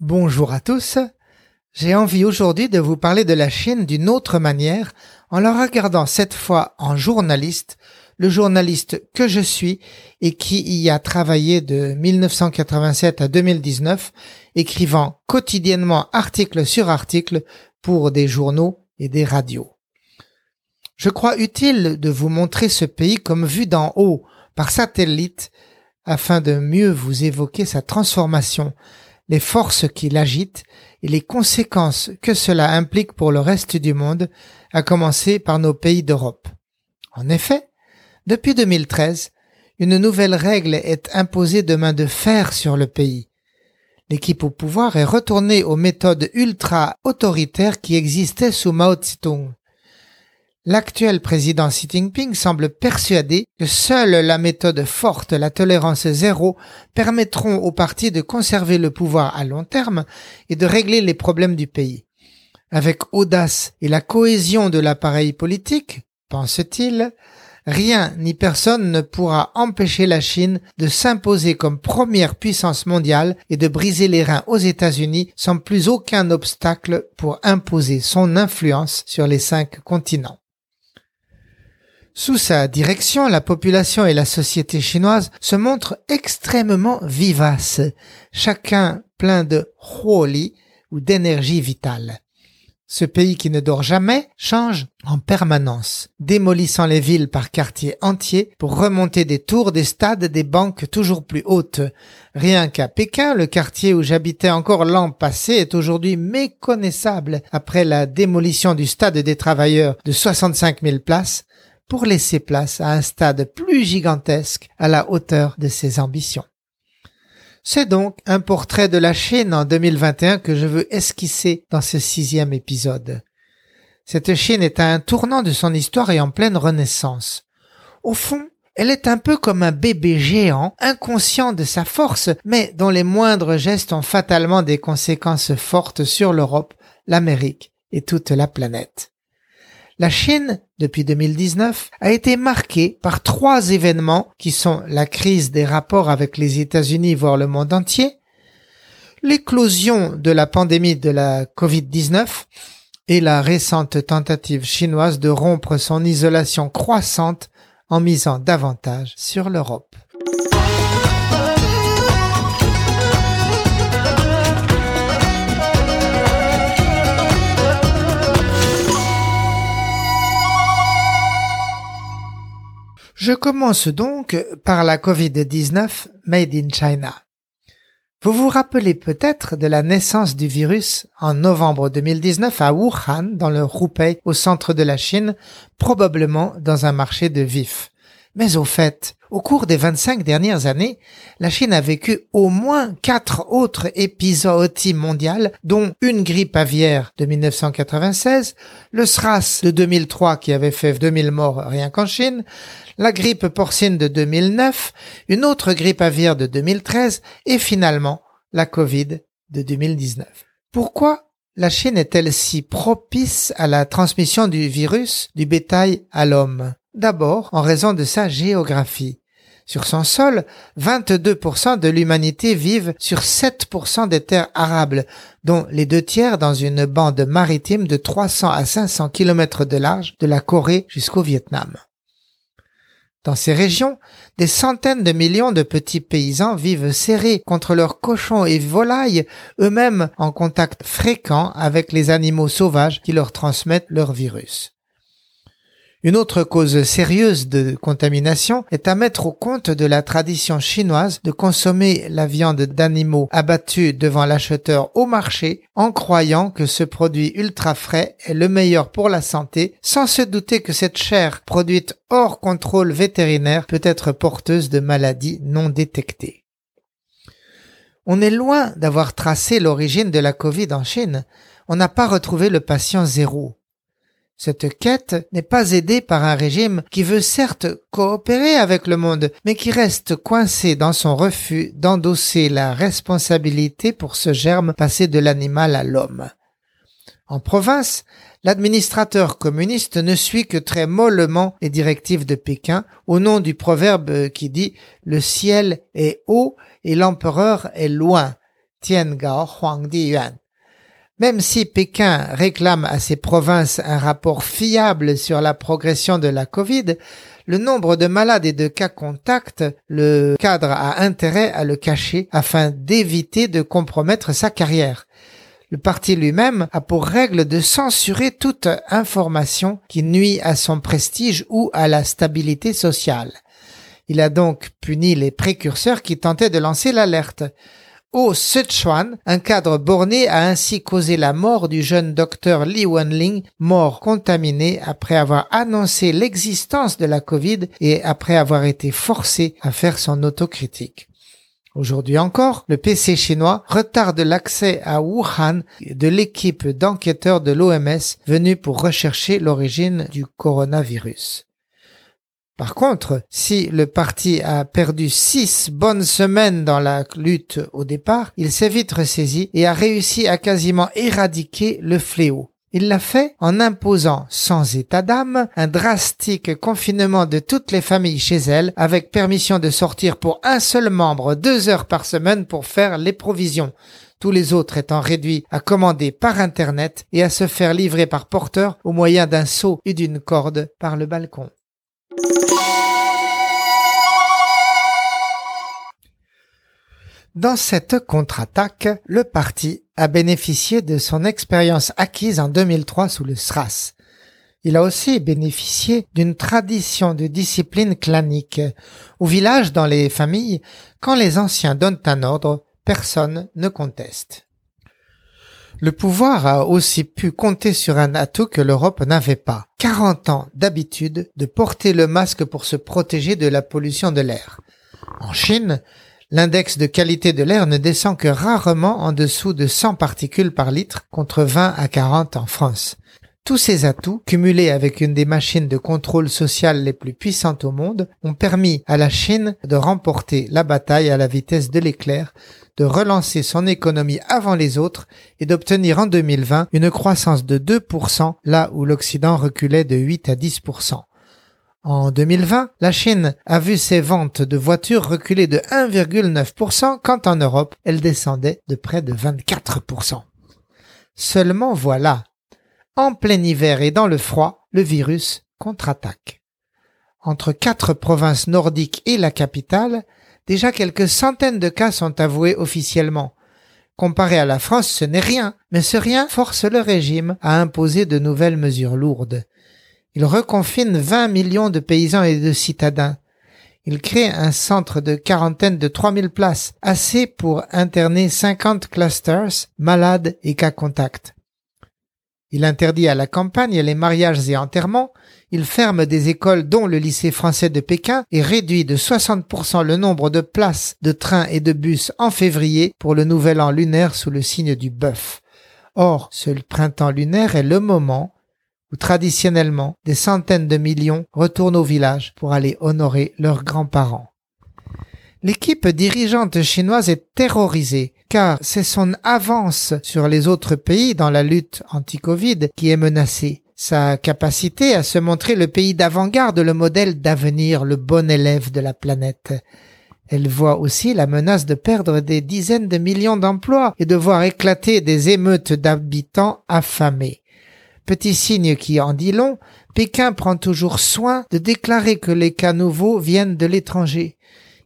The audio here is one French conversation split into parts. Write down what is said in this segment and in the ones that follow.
Bonjour à tous. J'ai envie aujourd'hui de vous parler de la Chine d'une autre manière en la regardant cette fois en journaliste, le journaliste que je suis et qui y a travaillé de 1987 à 2019, écrivant quotidiennement article sur article pour des journaux et des radios. Je crois utile de vous montrer ce pays comme vu d'en haut par satellite afin de mieux vous évoquer sa transformation, les forces qui l'agitent et les conséquences que cela implique pour le reste du monde, à commencer par nos pays d'Europe. En effet, depuis 2013, une nouvelle règle est imposée de main de fer sur le pays. L'équipe au pouvoir est retournée aux méthodes ultra-autoritaires qui existaient sous Mao Zedong. L'actuel président Xi Jinping semble persuadé que seule la méthode forte, la tolérance zéro, permettront au parti de conserver le pouvoir à long terme et de régler les problèmes du pays. Avec audace et la cohésion de l'appareil politique, pense-t-il, rien ni personne ne pourra empêcher la Chine de s'imposer comme première puissance mondiale et de briser les reins aux États-Unis sans plus aucun obstacle pour imposer son influence sur les cinq continents. Sous sa direction, la population et la société chinoise se montrent extrêmement vivaces, chacun plein de huoli ou d'énergie vitale. Ce pays qui ne dort jamais change en permanence, démolissant les villes par quartiers entiers pour remonter des tours, des stades, des banques toujours plus hautes. Rien qu'à Pékin, le quartier où j'habitais encore l'an passé est aujourd'hui méconnaissable après la démolition du stade des travailleurs de 65 000 places pour laisser place à un stade plus gigantesque à la hauteur de ses ambitions. C'est donc un portrait de la Chine en 2021 que je veux esquisser dans ce sixième épisode. Cette Chine est à un tournant de son histoire et en pleine renaissance. Au fond, elle est un peu comme un bébé géant, inconscient de sa force, mais dont les moindres gestes ont fatalement des conséquences fortes sur l'Europe, l'Amérique et toute la planète. La Chine, depuis 2019, a été marquée par trois événements qui sont la crise des rapports avec les États-Unis, voire le monde entier, l'éclosion de la pandémie de la Covid-19 et la récente tentative chinoise de rompre son isolation croissante en misant davantage sur l'Europe. Je commence donc par la Covid-19 Made in China. Vous vous rappelez peut-être de la naissance du virus en novembre 2019 à Wuhan, dans le Hubei, au centre de la Chine, probablement dans un marché de vifs. Mais au fait, au cours des 25 dernières années, la Chine a vécu au moins quatre autres épisodes mondiales, dont une grippe aviaire de 1996, le SRAS de 2003 qui avait fait 2000 morts rien qu'en Chine, la grippe porcine de 2009, une autre grippe aviaire de 2013 et finalement la Covid de 2019. Pourquoi la Chine est-elle si propice à la transmission du virus du bétail à l'homme? D'abord, en raison de sa géographie. Sur son sol, 22% de l'humanité vivent sur 7% des terres arables, dont les deux tiers dans une bande maritime de 300 à 500 km de large de la Corée jusqu'au Vietnam. Dans ces régions, des centaines de millions de petits paysans vivent serrés contre leurs cochons et volailles, eux-mêmes en contact fréquent avec les animaux sauvages qui leur transmettent leur virus. Une autre cause sérieuse de contamination est à mettre au compte de la tradition chinoise de consommer la viande d'animaux abattus devant l'acheteur au marché en croyant que ce produit ultra frais est le meilleur pour la santé sans se douter que cette chair produite hors contrôle vétérinaire peut être porteuse de maladies non détectées. On est loin d'avoir tracé l'origine de la Covid en Chine. On n'a pas retrouvé le patient zéro. Cette quête n'est pas aidée par un régime qui veut certes coopérer avec le monde, mais qui reste coincé dans son refus d'endosser la responsabilité pour ce germe passé de l'animal à l'homme. En province, l'administrateur communiste ne suit que très mollement les directives de Pékin au nom du proverbe qui dit le ciel est haut et l'empereur est loin. Même si Pékin réclame à ses provinces un rapport fiable sur la progression de la Covid, le nombre de malades et de cas contacts, le cadre a intérêt à le cacher afin d'éviter de compromettre sa carrière. Le parti lui-même a pour règle de censurer toute information qui nuit à son prestige ou à la stabilité sociale. Il a donc puni les précurseurs qui tentaient de lancer l'alerte. Au Sichuan, un cadre borné a ainsi causé la mort du jeune docteur Li Wenling, mort contaminé après avoir annoncé l'existence de la Covid et après avoir été forcé à faire son autocritique. Aujourd'hui encore, le PC chinois retarde l'accès à Wuhan de l'équipe d'enquêteurs de l'OMS venue pour rechercher l'origine du coronavirus. Par contre, si le parti a perdu six bonnes semaines dans la lutte au départ, il s'est vite ressaisi et a réussi à quasiment éradiquer le fléau. Il l'a fait en imposant, sans état d'âme, un drastique confinement de toutes les familles chez elles, avec permission de sortir pour un seul membre deux heures par semaine pour faire les provisions. Tous les autres étant réduits à commander par Internet et à se faire livrer par porteur au moyen d'un seau et d'une corde par le balcon. Dans cette contre-attaque, le parti a bénéficié de son expérience acquise en 2003 sous le SRAS. Il a aussi bénéficié d'une tradition de discipline clanique. Au village, dans les familles, quand les anciens donnent un ordre, personne ne conteste. Le pouvoir a aussi pu compter sur un atout que l'Europe n'avait pas. 40 ans d'habitude de porter le masque pour se protéger de la pollution de l'air. En Chine, L'index de qualité de l'air ne descend que rarement en dessous de 100 particules par litre contre 20 à 40 en France. Tous ces atouts, cumulés avec une des machines de contrôle social les plus puissantes au monde, ont permis à la Chine de remporter la bataille à la vitesse de l'éclair, de relancer son économie avant les autres et d'obtenir en 2020 une croissance de 2% là où l'Occident reculait de 8 à 10%. En 2020, la Chine a vu ses ventes de voitures reculer de 1,9% quand en Europe, elles descendaient de près de 24%. Seulement voilà, en plein hiver et dans le froid, le virus contre-attaque. Entre quatre provinces nordiques et la capitale, déjà quelques centaines de cas sont avoués officiellement. Comparé à la France, ce n'est rien, mais ce rien force le régime à imposer de nouvelles mesures lourdes. Il reconfine 20 millions de paysans et de citadins. Il crée un centre de quarantaine de 3000 places, assez pour interner 50 clusters, malades et cas contacts. Il interdit à la campagne les mariages et enterrements, il ferme des écoles dont le lycée français de Pékin et réduit de 60% le nombre de places de trains et de bus en février pour le nouvel an lunaire sous le signe du bœuf. Or, ce printemps lunaire est le moment où traditionnellement des centaines de millions retournent au village pour aller honorer leurs grands-parents. L'équipe dirigeante chinoise est terrorisée car c'est son avance sur les autres pays dans la lutte anti-Covid qui est menacée. Sa capacité à se montrer le pays d'avant-garde, le modèle d'avenir, le bon élève de la planète. Elle voit aussi la menace de perdre des dizaines de millions d'emplois et de voir éclater des émeutes d'habitants affamés. Petit signe qui en dit long, Pékin prend toujours soin de déclarer que les cas nouveaux viennent de l'étranger.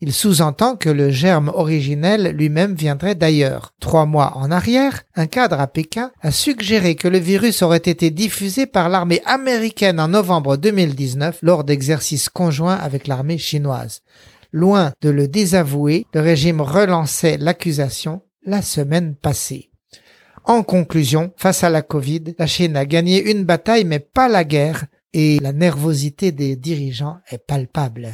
Il sous-entend que le germe originel lui-même viendrait d'ailleurs. Trois mois en arrière, un cadre à Pékin a suggéré que le virus aurait été diffusé par l'armée américaine en novembre 2019 lors d'exercices conjoints avec l'armée chinoise. Loin de le désavouer, le régime relançait l'accusation la semaine passée. En conclusion, face à la Covid, la Chine a gagné une bataille mais pas la guerre et la nervosité des dirigeants est palpable.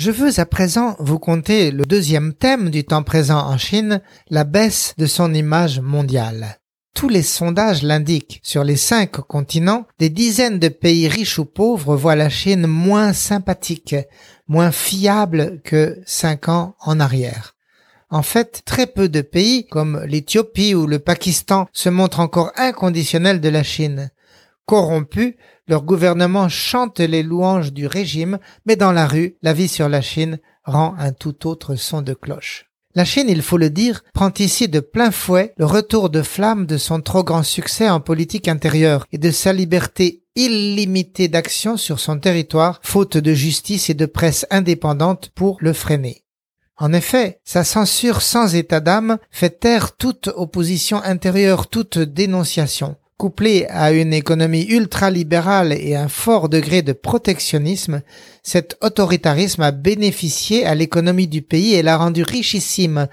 Je veux à présent vous conter le deuxième thème du temps présent en Chine, la baisse de son image mondiale. Tous les sondages l'indiquent. Sur les cinq continents, des dizaines de pays riches ou pauvres voient la Chine moins sympathique, moins fiable que cinq ans en arrière. En fait, très peu de pays, comme l'Éthiopie ou le Pakistan, se montrent encore inconditionnels de la Chine. Corrompus, leur gouvernement chante les louanges du régime, mais dans la rue, la vie sur la Chine rend un tout autre son de cloche. La Chine, il faut le dire, prend ici de plein fouet le retour de flamme de son trop grand succès en politique intérieure et de sa liberté illimitée d'action sur son territoire, faute de justice et de presse indépendante pour le freiner. En effet, sa censure sans état d'âme fait taire toute opposition intérieure, toute dénonciation. Couplé à une économie ultralibérale et un fort degré de protectionnisme, cet autoritarisme a bénéficié à l'économie du pays et l'a rendu richissime,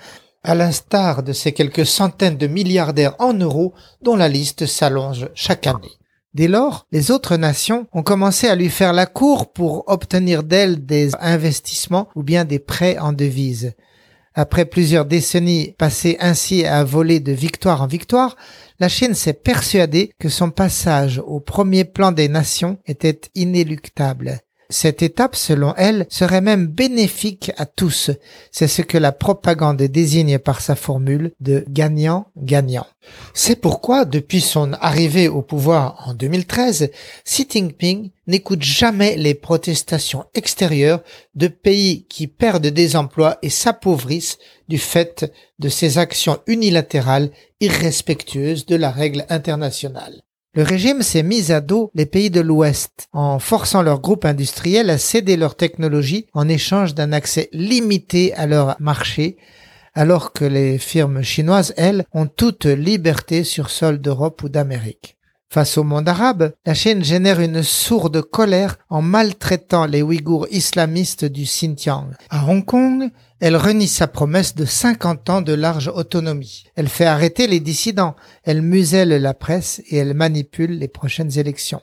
à l'instar de ces quelques centaines de milliardaires en euros dont la liste s'allonge chaque année. Dès lors, les autres nations ont commencé à lui faire la cour pour obtenir d'elle des investissements ou bien des prêts en devises. Après plusieurs décennies passées ainsi à voler de victoire en victoire, la Chine s'est persuadée que son passage au premier plan des nations était inéluctable. Cette étape, selon elle, serait même bénéfique à tous. C'est ce que la propagande désigne par sa formule de gagnant-gagnant. C'est pourquoi, depuis son arrivée au pouvoir en 2013, Xi Jinping n'écoute jamais les protestations extérieures de pays qui perdent des emplois et s'appauvrissent du fait de ses actions unilatérales irrespectueuses de la règle internationale. Le régime s'est mis à dos les pays de l'Ouest en forçant leurs groupes industriels à céder leur technologie en échange d'un accès limité à leur marché, alors que les firmes chinoises, elles, ont toute liberté sur sol d'Europe ou d'Amérique. Face au monde arabe, la Chine génère une sourde colère en maltraitant les Ouïghours islamistes du Xinjiang. À Hong Kong, elle renie sa promesse de 50 ans de large autonomie. Elle fait arrêter les dissidents, elle muselle la presse et elle manipule les prochaines élections.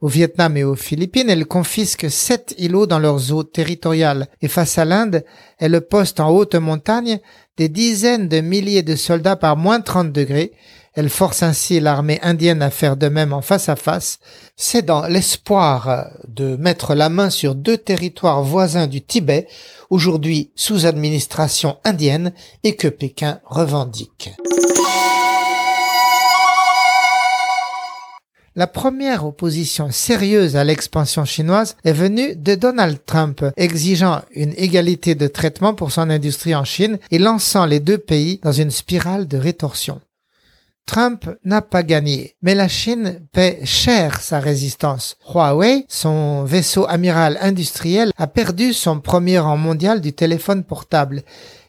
Au Vietnam et aux Philippines, elle confisque sept îlots dans leurs eaux territoriales et face à l'Inde, elle poste en haute montagne des dizaines de milliers de soldats par moins 30 degrés elle force ainsi l'armée indienne à faire de même en face à face. C'est dans l'espoir de mettre la main sur deux territoires voisins du Tibet, aujourd'hui sous administration indienne, et que Pékin revendique. La première opposition sérieuse à l'expansion chinoise est venue de Donald Trump, exigeant une égalité de traitement pour son industrie en Chine et lançant les deux pays dans une spirale de rétorsion. Trump n'a pas gagné, mais la Chine paie cher sa résistance. Huawei, son vaisseau amiral industriel, a perdu son premier rang mondial du téléphone portable.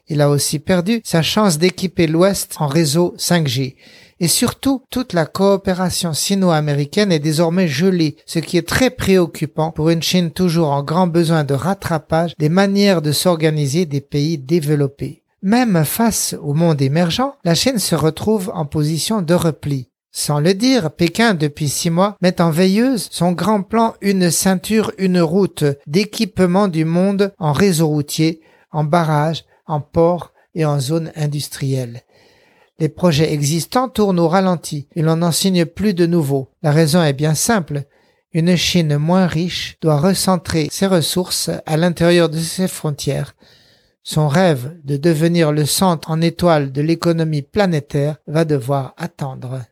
Il a aussi perdu sa chance d'équiper l'Ouest en réseau 5G. Et surtout, toute la coopération sino-américaine est désormais gelée, ce qui est très préoccupant pour une Chine toujours en grand besoin de rattrapage des manières de s'organiser des pays développés. Même face au monde émergent, la Chine se retrouve en position de repli. Sans le dire, Pékin, depuis six mois, met en veilleuse son grand plan une ceinture, une route d'équipement du monde en réseau routier, en barrage, en port et en zone industrielle. Les projets existants tournent au ralenti et l'on n'en signe plus de nouveaux. La raison est bien simple. Une Chine moins riche doit recentrer ses ressources à l'intérieur de ses frontières son rêve de devenir le centre en étoile de l'économie planétaire va devoir attendre.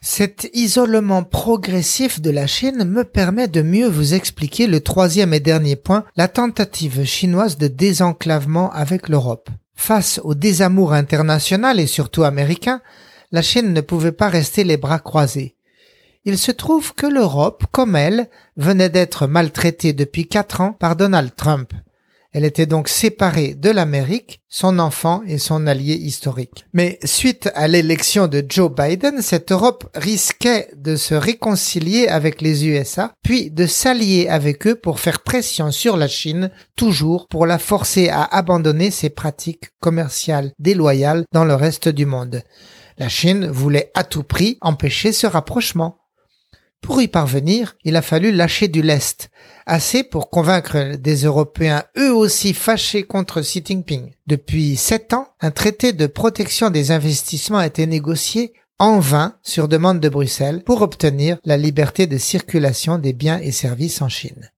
Cet isolement progressif de la Chine me permet de mieux vous expliquer le troisième et dernier point, la tentative chinoise de désenclavement avec l'Europe. Face au désamour international et surtout américain, la Chine ne pouvait pas rester les bras croisés il se trouve que l'Europe, comme elle, venait d'être maltraitée depuis quatre ans par Donald Trump. Elle était donc séparée de l'Amérique, son enfant et son allié historique. Mais suite à l'élection de Joe Biden, cette Europe risquait de se réconcilier avec les USA, puis de s'allier avec eux pour faire pression sur la Chine, toujours pour la forcer à abandonner ses pratiques commerciales déloyales dans le reste du monde. La Chine voulait à tout prix empêcher ce rapprochement. Pour y parvenir, il a fallu lâcher du lest, assez pour convaincre des Européens eux aussi fâchés contre Xi Jinping. Depuis sept ans, un traité de protection des investissements a été négocié en vain sur demande de Bruxelles pour obtenir la liberté de circulation des biens et services en Chine.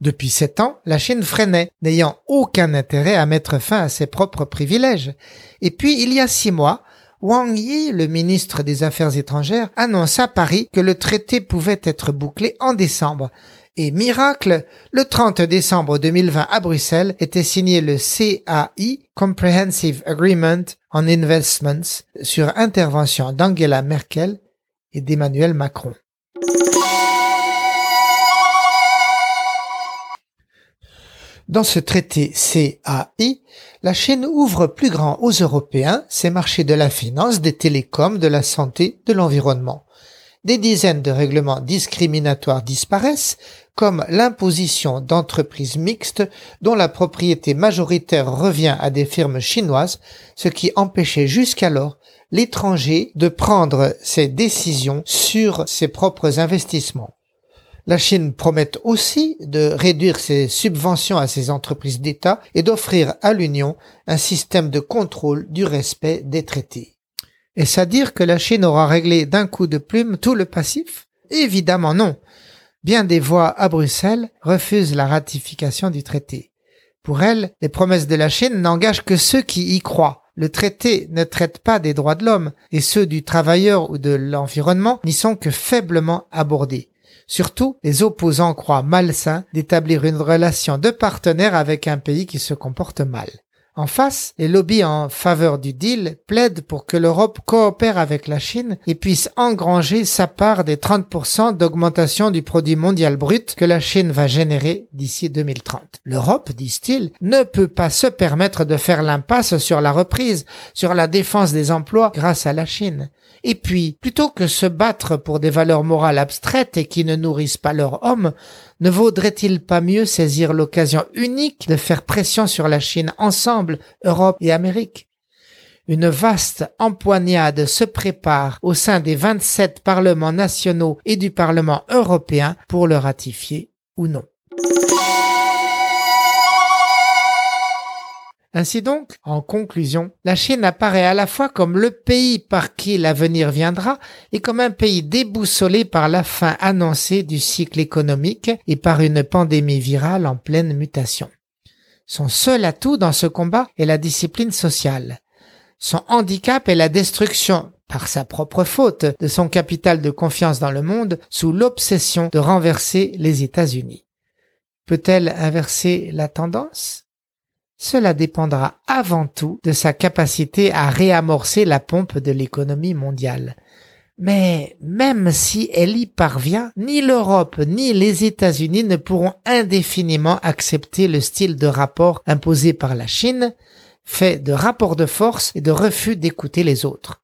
Depuis sept ans, la Chine freinait, n'ayant aucun intérêt à mettre fin à ses propres privilèges. Et puis, il y a six mois, Wang Yi, le ministre des Affaires étrangères, annonce à Paris que le traité pouvait être bouclé en décembre. Et miracle, le 30 décembre 2020 à Bruxelles était signé le CAI, Comprehensive Agreement on Investments, sur intervention d'Angela Merkel et d'Emmanuel Macron. Dans ce traité CAI, la Chine ouvre plus grand aux Européens ses marchés de la finance, des télécoms, de la santé, de l'environnement. Des dizaines de règlements discriminatoires disparaissent, comme l'imposition d'entreprises mixtes dont la propriété majoritaire revient à des firmes chinoises, ce qui empêchait jusqu'alors l'étranger de prendre ses décisions sur ses propres investissements. La Chine promet aussi de réduire ses subventions à ses entreprises d'État et d'offrir à l'Union un système de contrôle du respect des traités. Est-ce à dire que la Chine aura réglé d'un coup de plume tout le passif? Évidemment non. Bien des voix à Bruxelles refusent la ratification du traité. Pour elles, les promesses de la Chine n'engagent que ceux qui y croient. Le traité ne traite pas des droits de l'homme et ceux du travailleur ou de l'environnement n'y sont que faiblement abordés. Surtout, les opposants croient malsain d'établir une relation de partenaire avec un pays qui se comporte mal. En face, les lobbies en faveur du deal plaident pour que l'Europe coopère avec la Chine et puisse engranger sa part des 30% d'augmentation du produit mondial brut que la Chine va générer d'ici 2030. L'Europe, disent-ils, ne peut pas se permettre de faire l'impasse sur la reprise, sur la défense des emplois grâce à la Chine. Et puis, plutôt que se battre pour des valeurs morales abstraites et qui ne nourrissent pas leur homme, ne vaudrait-il pas mieux saisir l'occasion unique de faire pression sur la Chine ensemble, Europe et Amérique? Une vaste empoignade se prépare au sein des 27 parlements nationaux et du Parlement européen pour le ratifier ou non. Ainsi donc, en conclusion, la Chine apparaît à la fois comme le pays par qui l'avenir viendra et comme un pays déboussolé par la fin annoncée du cycle économique et par une pandémie virale en pleine mutation. Son seul atout dans ce combat est la discipline sociale. Son handicap est la destruction, par sa propre faute, de son capital de confiance dans le monde sous l'obsession de renverser les États-Unis. Peut-elle inverser la tendance? Cela dépendra avant tout de sa capacité à réamorcer la pompe de l'économie mondiale. Mais même si elle y parvient, ni l'Europe ni les États-Unis ne pourront indéfiniment accepter le style de rapport imposé par la Chine, fait de rapport de force et de refus d'écouter les autres.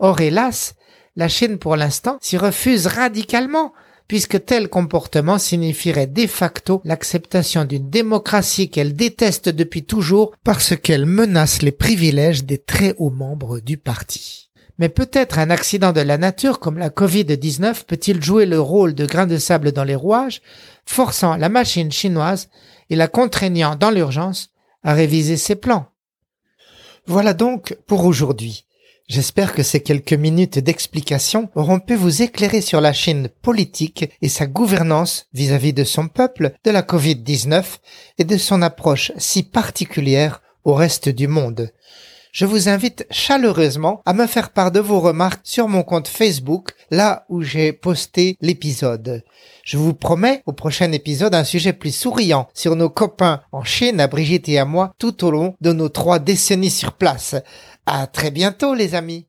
Or, hélas, la Chine pour l'instant s'y refuse radicalement, puisque tel comportement signifierait de facto l'acceptation d'une démocratie qu'elle déteste depuis toujours parce qu'elle menace les privilèges des très hauts membres du parti. Mais peut-être un accident de la nature comme la Covid-19 peut-il jouer le rôle de grain de sable dans les rouages, forçant la machine chinoise et la contraignant dans l'urgence à réviser ses plans. Voilà donc pour aujourd'hui. J'espère que ces quelques minutes d'explication auront pu vous éclairer sur la Chine politique et sa gouvernance vis-à-vis de son peuple, de la Covid-19 et de son approche si particulière au reste du monde. Je vous invite chaleureusement à me faire part de vos remarques sur mon compte Facebook, là où j'ai posté l'épisode. Je vous promets au prochain épisode un sujet plus souriant sur nos copains en Chine, à Brigitte et à moi, tout au long de nos trois décennies sur place. À très bientôt les amis